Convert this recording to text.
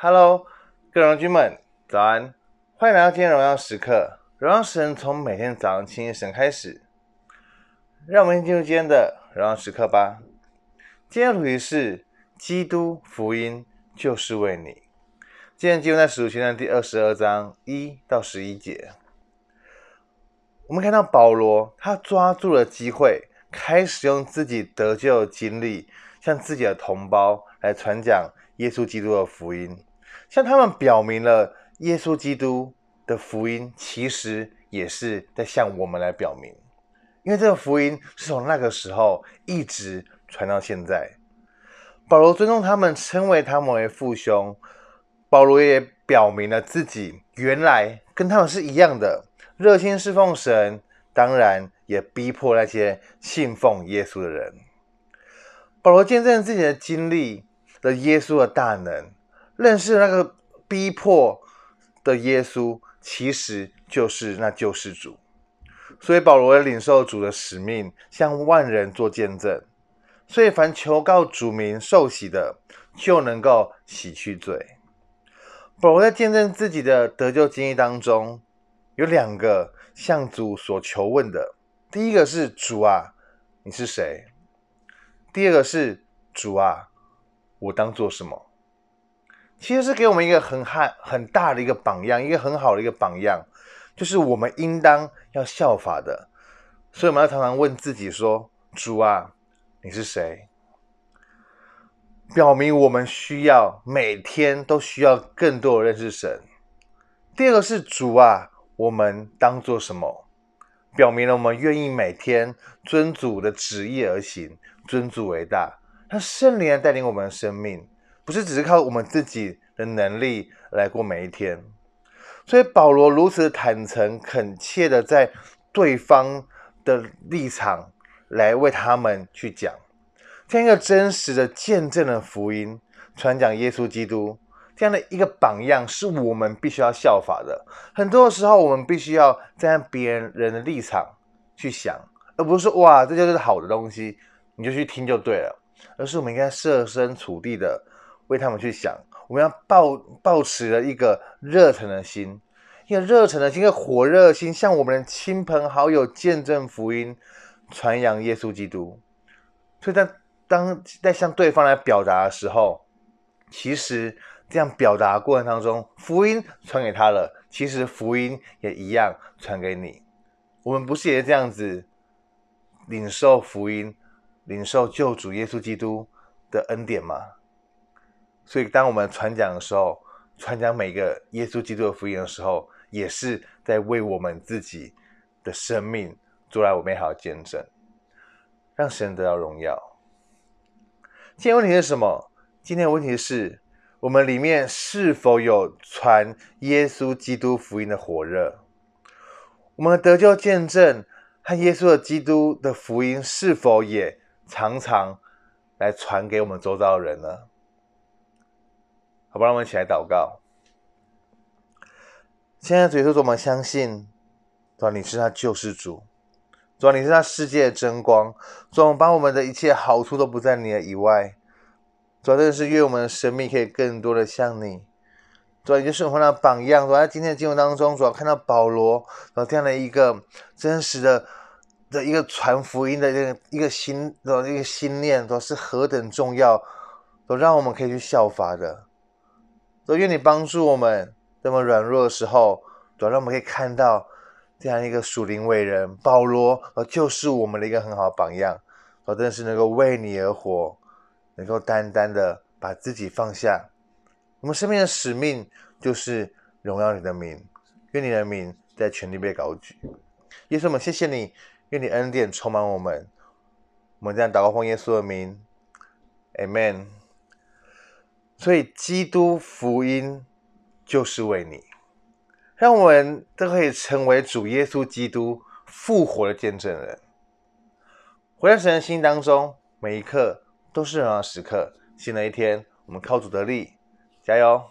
Hello，各位荣军们，早安！欢迎来到今天荣耀时刻。荣耀神从每天早上亲近神开始，让我们进入今天的荣耀时刻吧。今天的主题是基督福音就是为你。今天进入在使徒行传第二十二章一到十一节，我们看到保罗他抓住了机会，开始用自己得救的经历，向自己的同胞来传讲耶稣基督的福音。向他们表明了耶稣基督的福音，其实也是在向我们来表明，因为这个福音是从那个时候一直传到现在。保罗尊重他们，称为他们为父兄。保罗也表明了自己原来跟他们是一样的，热心侍奉神，当然也逼迫那些信奉耶稣的人。保罗见证自己的经历的耶稣的大能。认识那个逼迫的耶稣，其实就是那救世主。所以保罗也领受主的使命，向万人做见证。所以凡求告主名受洗的，就能够洗去罪。保罗在见证自己的得救经历当中，有两个向主所求问的：第一个是主啊，你是谁？第二个是主啊，我当做什么？其实是给我们一个很很很大的一个榜样，一个很好的一个榜样，就是我们应当要效法的。所以我们要常常问自己说：“主啊，你是谁？”表明我们需要每天都需要更多的认识神。第二个是主啊，我们当做什么？表明了我们愿意每天遵主的旨意而行，尊主为大，让圣灵来带领我们的生命。不是只是靠我们自己的能力来过每一天，所以保罗如此坦诚恳切的在对方的立场来为他们去讲，这样一个真实的见证的福音，传讲耶稣基督这样的一个榜样，是我们必须要效法的。很多的时候，我们必须要站在别人人的立场去想，而不是说哇，这就是好的东西，你就去听就对了，而是我们应该设身处地的。为他们去想，我们要抱抱持了一个热忱的心，一个热忱的心，一个火热的心，向我们的亲朋好友见证福音，传扬耶稣基督。所以在当在向对方来表达的时候，其实这样表达过程当中，福音传给他了，其实福音也一样传给你。我们不是也这样子领受福音，领受救主耶稣基督的恩典吗？所以，当我们传讲的时候，传讲每个耶稣基督的福音的时候，也是在为我们自己的生命做来我美好的见证，让神得到荣耀。今天问题是什么？今天的问题是我们里面是否有传耶稣基督福音的火热？我们的得救见证和耶稣的基督的福音是否也常常来传给我们周遭的人呢？好吧，让我们起来祷告。现在主耶稣：“我们相信，主你是他救世主，主你是他世界的真光，主我们把我们的一切好处都不在你的以外，主真的是愿我们的生命可以更多的像你，主你就是我们的榜样。主在今天的经文当中，主要看到保罗，然后这样的一个真实的的一个传福音的这个一个心的一个心念，都是何等重要，都让我们可以去效法的。”都愿你帮助我们这么软弱的时候，都让我们可以看到这样一个属灵伟人保罗，而就是我们的一个很好的榜样。我真的是能够为你而活，能够单单的把自己放下。我们生命的使命就是荣耀你的名，愿你的名在全地被高举。耶稣，我们谢谢你，愿你恩典充满我们。我们这样祷告奉耶稣的名，Amen。所以，基督福音就是为你，让我们都可以成为主耶稣基督复活的见证人。活在神的心当中，每一刻都是荣耀时刻。新的一天，我们靠主得力，加油！